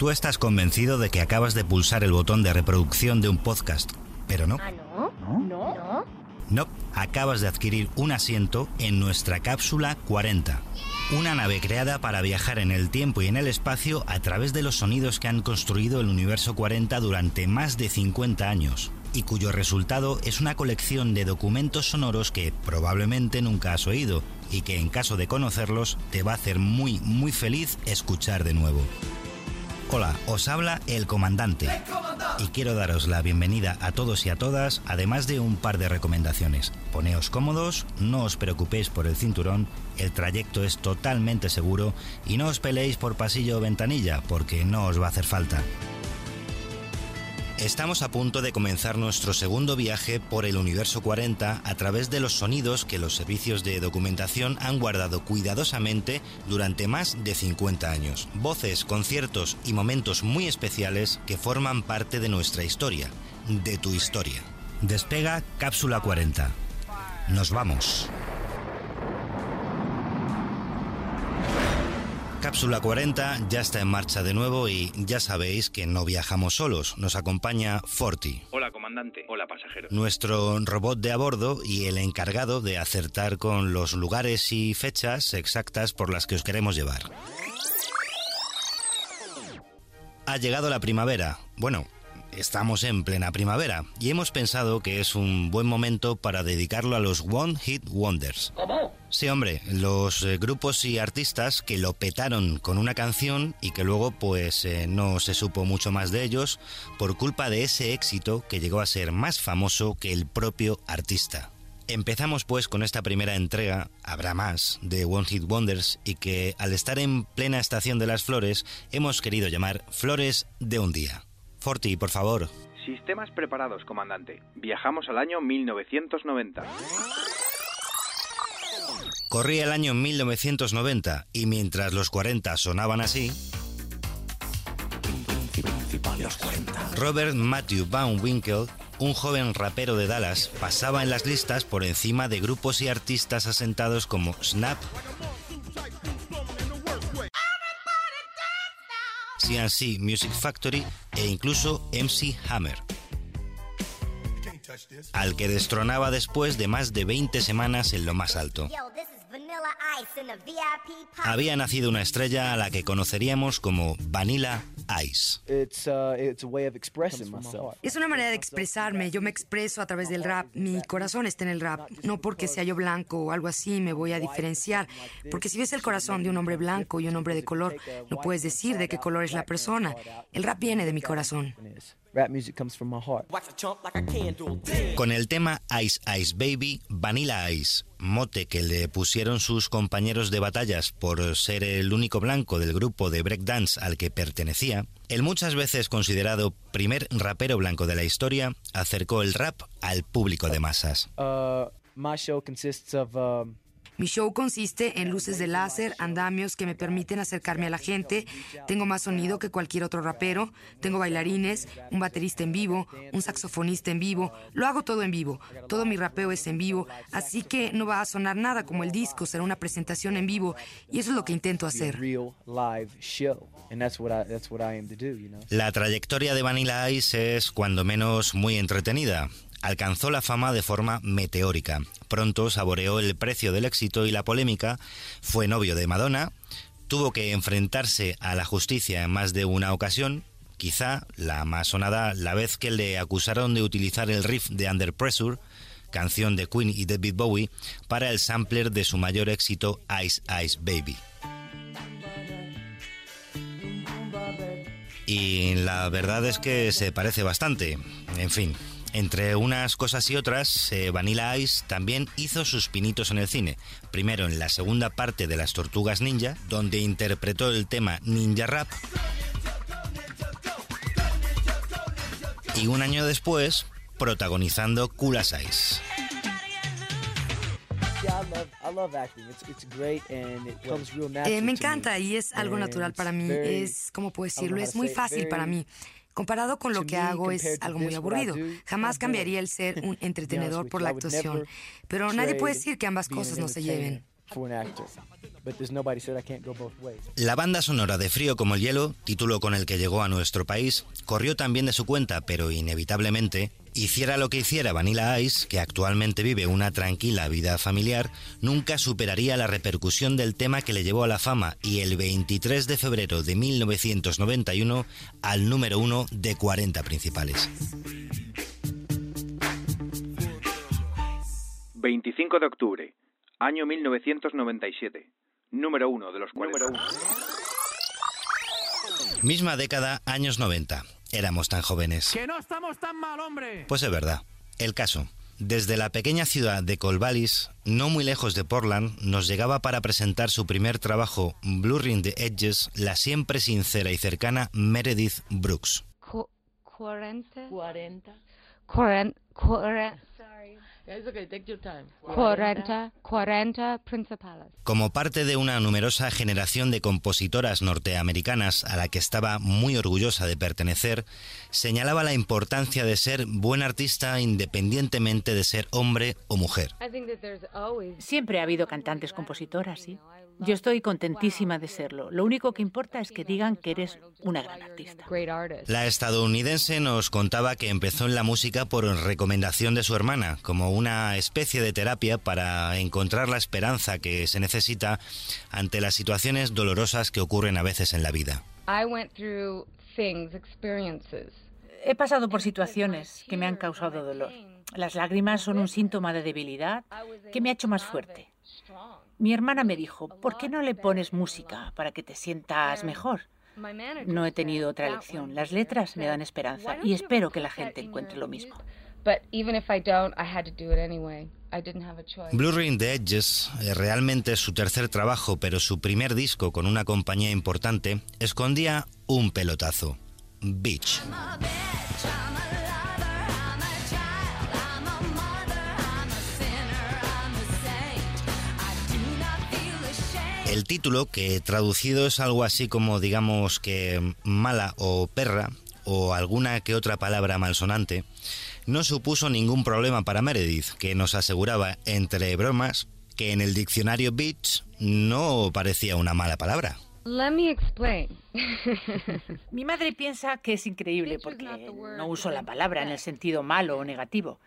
Tú estás convencido de que acabas de pulsar el botón de reproducción de un podcast, pero no. ¿Ah, no? ¿No? ¿No? No, acabas de adquirir un asiento en nuestra cápsula 40. Una nave creada para viajar en el tiempo y en el espacio a través de los sonidos que han construido el universo 40 durante más de 50 años y cuyo resultado es una colección de documentos sonoros que probablemente nunca has oído y que en caso de conocerlos te va a hacer muy muy feliz escuchar de nuevo. Hola, os habla el comandante y quiero daros la bienvenida a todos y a todas, además de un par de recomendaciones. Poneos cómodos, no os preocupéis por el cinturón, el trayecto es totalmente seguro y no os peleéis por pasillo o ventanilla porque no os va a hacer falta. Estamos a punto de comenzar nuestro segundo viaje por el universo 40 a través de los sonidos que los servicios de documentación han guardado cuidadosamente durante más de 50 años. Voces, conciertos y momentos muy especiales que forman parte de nuestra historia, de tu historia. Despega Cápsula 40. Nos vamos. Cápsula 40 ya está en marcha de nuevo y ya sabéis que no viajamos solos, nos acompaña Forti. Hola comandante, hola pasajero. Nuestro robot de a bordo y el encargado de acertar con los lugares y fechas exactas por las que os queremos llevar. Ha llegado la primavera. Bueno, estamos en plena primavera y hemos pensado que es un buen momento para dedicarlo a los One Hit Wonders. ¿Cómo? Sí, hombre, los eh, grupos y artistas que lo petaron con una canción y que luego pues eh, no se supo mucho más de ellos por culpa de ese éxito que llegó a ser más famoso que el propio artista. Empezamos pues con esta primera entrega, habrá más, de One Hit Wonders y que al estar en plena estación de las flores hemos querido llamar Flores de un día. Forti, por favor. Sistemas preparados, comandante. Viajamos al año 1990. Corría el año 1990 y mientras los 40 sonaban así, Robert Matthew Van Winkle, un joven rapero de Dallas, pasaba en las listas por encima de grupos y artistas asentados como Snap, CNC Music Factory e incluso MC Hammer al que destronaba después de más de 20 semanas en lo más alto. Había nacido una estrella a la que conoceríamos como Vanilla Ice. Es una manera de expresarme. Yo me expreso a través del rap. Mi corazón está en el rap. No porque sea yo blanco o algo así me voy a diferenciar. Porque si ves el corazón de un hombre blanco y un hombre de color, no puedes decir de qué color es la persona. El rap viene de mi corazón. Con el tema Ice Ice Baby, Vanilla Ice, mote que le pusieron sus compañeros de batallas por ser el único blanco del grupo de breakdance al que pertenecía, el muchas veces considerado primer rapero blanco de la historia, acercó el rap al público de masas. Uh, mi show consiste en luces de láser, andamios que me permiten acercarme a la gente. Tengo más sonido que cualquier otro rapero. Tengo bailarines, un baterista en vivo, un saxofonista en vivo. Lo hago todo en vivo. Todo mi rapeo es en vivo. Así que no va a sonar nada como el disco, será una presentación en vivo. Y eso es lo que intento hacer. La trayectoria de Vanilla Ice es cuando menos muy entretenida alcanzó la fama de forma meteórica. Pronto saboreó el precio del éxito y la polémica, fue novio de Madonna, tuvo que enfrentarse a la justicia en más de una ocasión, quizá la más sonada la vez que le acusaron de utilizar el riff de Under Pressure, canción de Queen y David Bowie, para el sampler de su mayor éxito Ice Ice Baby. Y la verdad es que se parece bastante. En fin, entre unas cosas y otras, eh, Vanilla Ice también hizo sus pinitos en el cine. Primero en la segunda parte de Las Tortugas Ninja, donde interpretó el tema Ninja Rap. Y un año después, protagonizando Cool as Ice. me encanta y es algo natural para mí. Es, ¿cómo puedo decirlo? Es muy fácil para mí. Comparado con lo que hago es algo muy aburrido. Jamás cambiaría el ser un entretenedor por la actuación. Pero nadie puede decir que ambas cosas no se lleven. La banda sonora de Frío como el hielo, título con el que llegó a nuestro país, corrió también de su cuenta, pero inevitablemente, hiciera lo que hiciera Vanilla Ice, que actualmente vive una tranquila vida familiar, nunca superaría la repercusión del tema que le llevó a la fama y el 23 de febrero de 1991 al número uno de 40 principales. 25 de octubre, año 1997. Número uno de los 40. Misma década, años 90. Éramos tan jóvenes. ¡Que no estamos tan mal, hombre! Pues es verdad. El caso. Desde la pequeña ciudad de Colvalis, no muy lejos de Portland, nos llegaba para presentar su primer trabajo, Blurring the Edges, la siempre sincera y cercana Meredith Brooks. 40. 40. 40. 40. It's okay, take your time. 40. 40 principales. Como parte de una numerosa generación de compositoras norteamericanas a la que estaba muy orgullosa de pertenecer, señalaba la importancia de ser buen artista independientemente de ser hombre o mujer. Siempre ha habido cantantes compositoras, sí. Yo estoy contentísima de serlo. Lo único que importa es que digan que eres una gran artista. La estadounidense nos contaba que empezó en la música por recomendación de su hermana, como una especie de terapia para encontrar la esperanza que se necesita ante las situaciones dolorosas que ocurren a veces en la vida. I went through things, experiences. He pasado por situaciones que me han causado dolor. Las lágrimas son un síntoma de debilidad que me ha hecho más fuerte. Mi hermana me dijo, ¿por qué no le pones música para que te sientas mejor? No he tenido otra elección. Las letras me dan esperanza y espero que la gente encuentre lo mismo. music? But even if I don't, I had to do it anyway. I didn't have a choice. Blurring the Edges, eh, realmente su tercer trabajo, pero su primer disco con una compañía importante, escondía un pelotazo. Beach. El título, que traducido es algo así como digamos que mala o perra, o alguna que otra palabra malsonante, no supuso ningún problema para Meredith, que nos aseguraba, entre bromas, que en el diccionario bitch no parecía una mala palabra. Let me explain. Mi madre piensa que es increíble porque no uso la palabra en el sentido malo o negativo.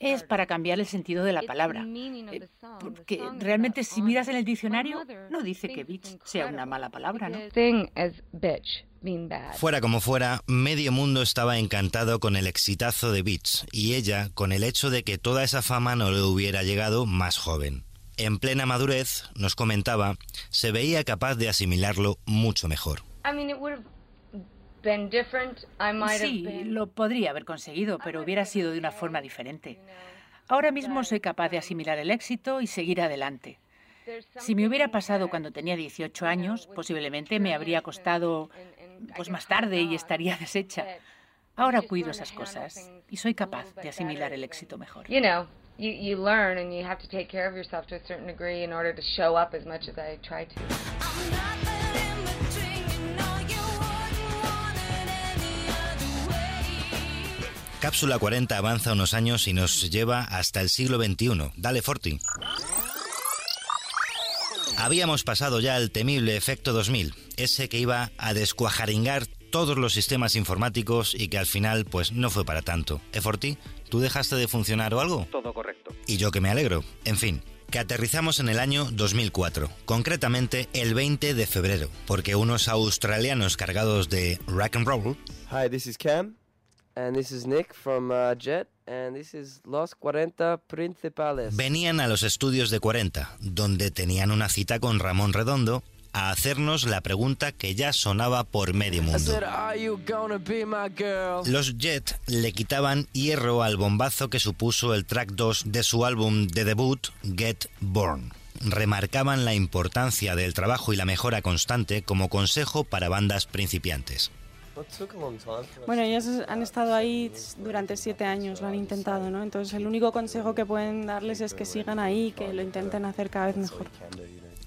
Es para cambiar el sentido de la palabra. Eh, Porque realmente si miras en el diccionario no dice que bitch sea una mala palabra, ¿no? Thing as bitch, being bad. Fuera como fuera, medio mundo estaba encantado con el exitazo de Beats y ella con el hecho de que toda esa fama no le hubiera llegado más joven. En plena madurez, nos comentaba, se veía capaz de asimilarlo mucho mejor. Sí, lo podría haber conseguido, pero hubiera sido de una forma diferente. Ahora mismo soy capaz de asimilar el éxito y seguir adelante. Si me hubiera pasado cuando tenía 18 años, posiblemente me habría costado pues más tarde y estaría deshecha. Ahora cuido esas cosas y soy capaz de asimilar el éxito mejor. You you learn and you have to take care of yourself to a certain degree in order to show up as much as I try to. Cápsula 40 avanza unos años y nos lleva hasta el siglo XXI. Dale, Forti. Habíamos pasado ya el temible efecto 2000, ese que iba a descuajaringar todos los sistemas informáticos y que al final pues no fue para tanto. ¿Eh, Forti? ¿Tú dejaste de funcionar o algo? Todo correcto. Y yo que me alegro. En fin, que aterrizamos en el año 2004, concretamente el 20 de febrero, porque unos australianos cargados de rock and roll Hi, this is Cam, and this is Nick from uh, Jet, and this is Los 40 Principales. venían a los estudios de 40, donde tenían una cita con Ramón Redondo, a hacernos la pregunta que ya sonaba por medio mundo. Los Jet le quitaban hierro al bombazo que supuso el track 2 de su álbum de debut, Get Born. Remarcaban la importancia del trabajo y la mejora constante como consejo para bandas principiantes. Bueno, ellos han estado ahí durante siete años, lo han intentado, ¿no? Entonces el único consejo que pueden darles es que sigan ahí, que lo intenten hacer cada vez mejor.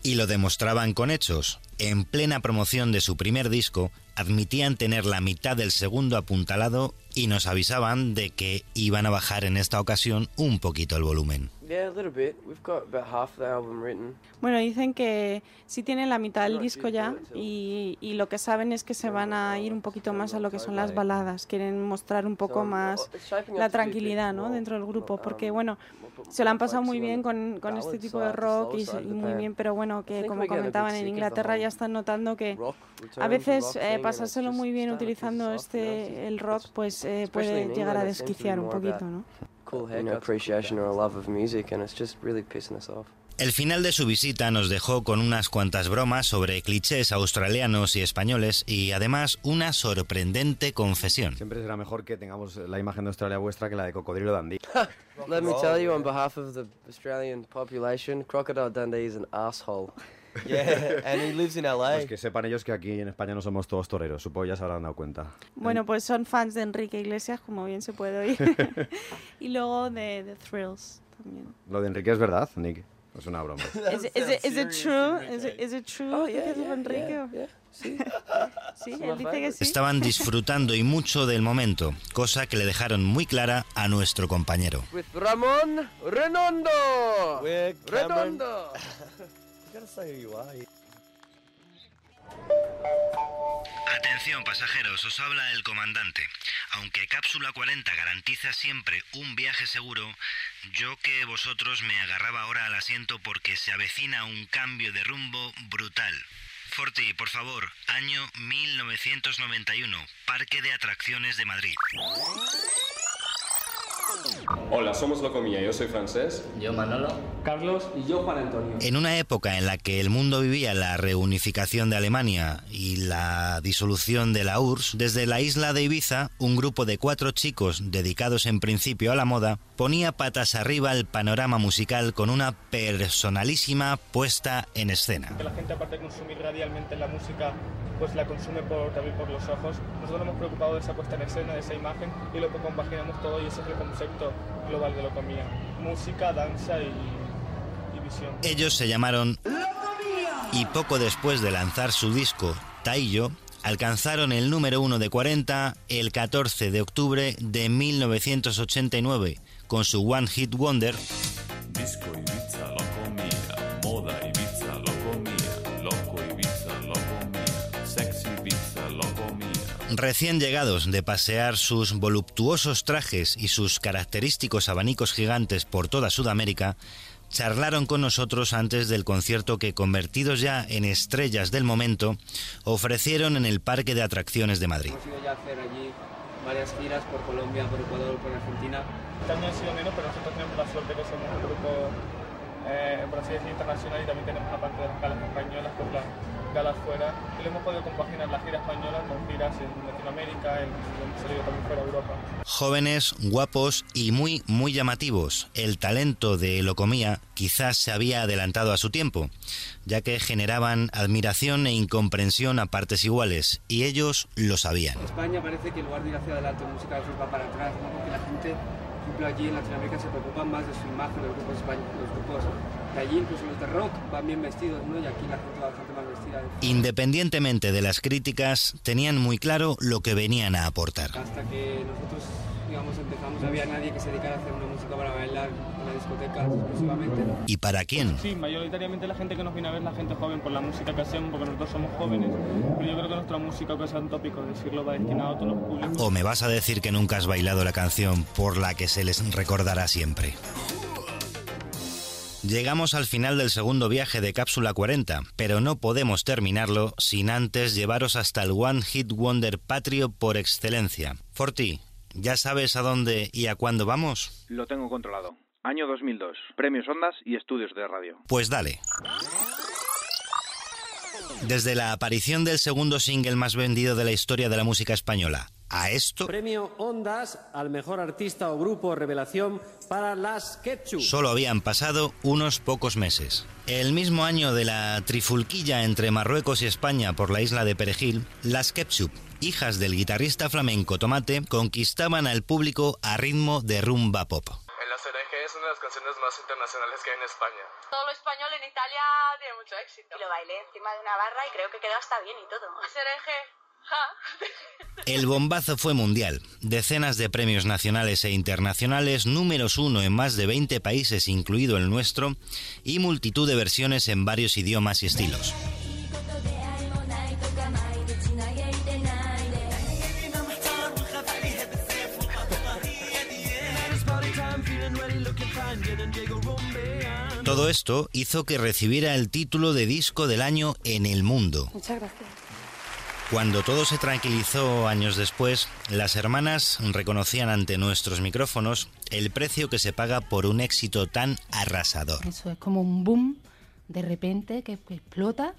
Y lo demostraban con hechos. En plena promoción de su primer disco, admitían tener la mitad del segundo apuntalado y nos avisaban de que iban a bajar en esta ocasión un poquito el volumen. Yeah, a little bit. We've got about half the album written. Bueno, dicen que sí tienen la mitad del disco ya y, y lo que saben es que se van a ir un poquito más a lo que son las baladas. Quieren mostrar un poco más la tranquilidad ¿no? dentro del grupo, porque bueno, se lo han pasado muy bien con, con este tipo de rock y muy bien, pero bueno, que como comentaban en Inglaterra ya están notando que a veces eh, pasárselo muy bien utilizando este el rock pues eh, puede llegar a desquiciar un poquito, ¿no? Cool you know, appreciation or a love of music, and it's just really pissing us off. El final de su visita nos dejó con unas cuantas bromas sobre clichés australianos y españoles y además una sorprendente confesión. Siempre será mejor que tengamos la imagen de Australia vuestra que la de Cocodrilo Dundee. Let me tell you, on behalf of the Australian population, Crocodile Dundee is an asshole. Yeah, and he lives in LA. Pues que sepan ellos que aquí en España no somos todos toreros, supongo ya se habrán dado cuenta. Bueno, pues son fans de Enrique Iglesias, como bien se puede oír. y luego de The Thrills también. Lo de Enrique es verdad, Nick. Es una broma. Is it, is it, is it true? Is it, is it true Oh, yeah, because of yeah, Enrique? yeah, yeah. Sí. Sí, él dice que sí. Estaban disfrutando y mucho del momento, cosa que le dejaron muy clara a nuestro compañero. With Ramon Redondo. We're Cameron. Atención pasajeros, os habla el comandante. Aunque Cápsula 40 garantiza siempre un viaje seguro, yo que vosotros me agarraba ahora al asiento porque se avecina un cambio de rumbo brutal. Forti, por favor, año 1991, Parque de Atracciones de Madrid. Hola, somos Locomía. Yo soy francés. Yo Manolo. Carlos y yo Juan Antonio. En una época en la que el mundo vivía la reunificación de Alemania y la disolución de la URSS, desde la isla de Ibiza, un grupo de cuatro chicos dedicados en principio a la moda ponía patas arriba el panorama musical con una personalísima puesta en escena. que la gente aparte de consumir radialmente la música pues la consume por, también por los ojos. Nosotros nos hemos preocupado de esa puesta en escena, de esa imagen y lo que compaginamos todo y ese es el concepto global de Locomía. Música, danza y, y visión. Ellos se llamaron y poco después de lanzar su disco Taillo, alcanzaron el número uno de 40 el 14 de octubre de 1989 con su One Hit Wonder Disco Recién llegados de pasear sus voluptuosos trajes y sus característicos abanicos gigantes por toda Sudamérica, charlaron con nosotros antes del concierto que, convertidos ya en estrellas del momento, ofrecieron en el Parque de Atracciones de Madrid. Hemos ido ya a hacer allí varias giras por Colombia, por Ecuador, por Argentina. Este año ha sido menos, pero nosotros tenemos la suerte que somos un grupo, eh, por así decir, internacional y también tenemos aparte de las galas españolas, pues las galas fuera. Y le hemos podido compaginar la gira española con giras en Latinoamérica, en, hemos salido también fuera de Europa. Jóvenes, guapos y muy, muy llamativos. El talento de Locomía quizás se había adelantado a su tiempo, ya que generaban admiración e incomprensión a partes iguales, y ellos lo sabían. España parece que en lugar de ir hacia adelante, la música veces va para atrás, ¿no? Porque la gente, ejemplo, allí en Latinoamérica se preocupan más de su imagen, los grupos los grupos allí, incluso los de rock, van bien vestidos, ¿no? Y aquí la gente va bastante más vestida. Independientemente de las críticas, tenían muy claro lo que venían a aportar. Hasta que nosotros, digamos, empezamos, no había nadie que se dedicara a hacer una música para bailar en la discoteca exclusivamente. ¿Y para quién? Sí, mayoritariamente la gente que nos viene a ver es la gente joven por la música que hacemos, porque nosotros somos jóvenes, pero yo creo que nuestra música, aunque sea un tópico decirlo, va destinado a todos los públicos. ¿O me vas a decir que nunca has bailado la canción por la que se les recordará siempre? Llegamos al final del segundo viaje de Cápsula 40, pero no podemos terminarlo sin antes llevaros hasta el One Hit Wonder patrio por excelencia. Forti, ¿ya sabes a dónde y a cuándo vamos? Lo tengo controlado. Año 2002. Premios Ondas y estudios de radio. Pues dale. Desde la aparición del segundo single más vendido de la historia de la música española a esto, Premio Ondas al mejor artista o grupo revelación para las Ketchup. solo habían pasado unos pocos meses. El mismo año de la trifulquilla entre Marruecos y España por la isla de Perejil, las Ketchup, hijas del guitarrista flamenco Tomate, conquistaban al público a ritmo de rumba pop. En la CRG es una de las canciones más internacionales que hay en España. Todo lo español en Italia tiene mucho éxito. Y lo bailé encima de una barra y creo que quedó hasta bien y todo. SRG, El bombazo fue mundial. Decenas de premios nacionales e internacionales, números uno en más de 20 países, incluido el nuestro, y multitud de versiones en varios idiomas y estilos. Todo esto hizo que recibiera el título de disco del año en el mundo. Muchas gracias. Cuando todo se tranquilizó años después, las hermanas reconocían ante nuestros micrófonos el precio que se paga por un éxito tan arrasador. Eso es como un boom de repente que, explota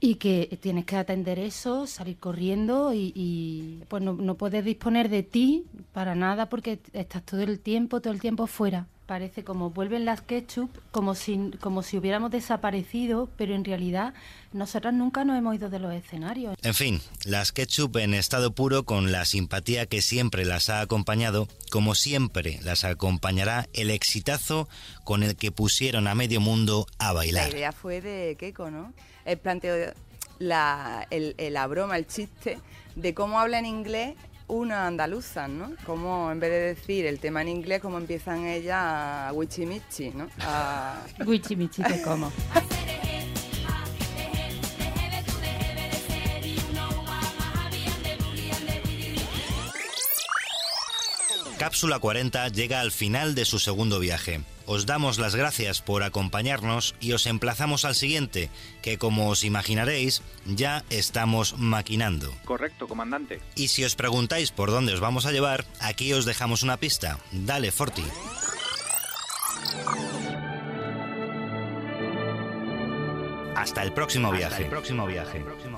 y que tienes que atender eso, salir corriendo y, y, pues no, no puedes disponer de ti para nada porque estás todo el tiempo, todo el tiempo fuera. Parece como vuelven las ketchup, como si, como si hubiéramos desaparecido, pero en realidad nosotras nunca nos hemos ido de los escenarios. En fin, las ketchup en estado puro con la simpatía que siempre las ha acompañado, como siempre las acompañará el exitazo con el que pusieron a medio mundo a bailar. La idea fue de Keiko, ¿no? El planteo, la, el, la broma, el chiste de cómo habla en inglés una andaluza, ¿no? Como en vez de decir el tema en inglés, como empiezan ellas a wichimichi, ¿no? A... wichimichi te como. Cápsula 40 llega al final de su segundo viaje. Os damos las gracias por acompañarnos y os emplazamos al siguiente, que como os imaginaréis, ya estamos maquinando. Correcto, comandante. Y si os preguntáis por dónde os vamos a llevar, aquí os dejamos una pista. Dale, Forti. Hasta el próximo viaje. Hasta el próximo viaje. El próximo viaje.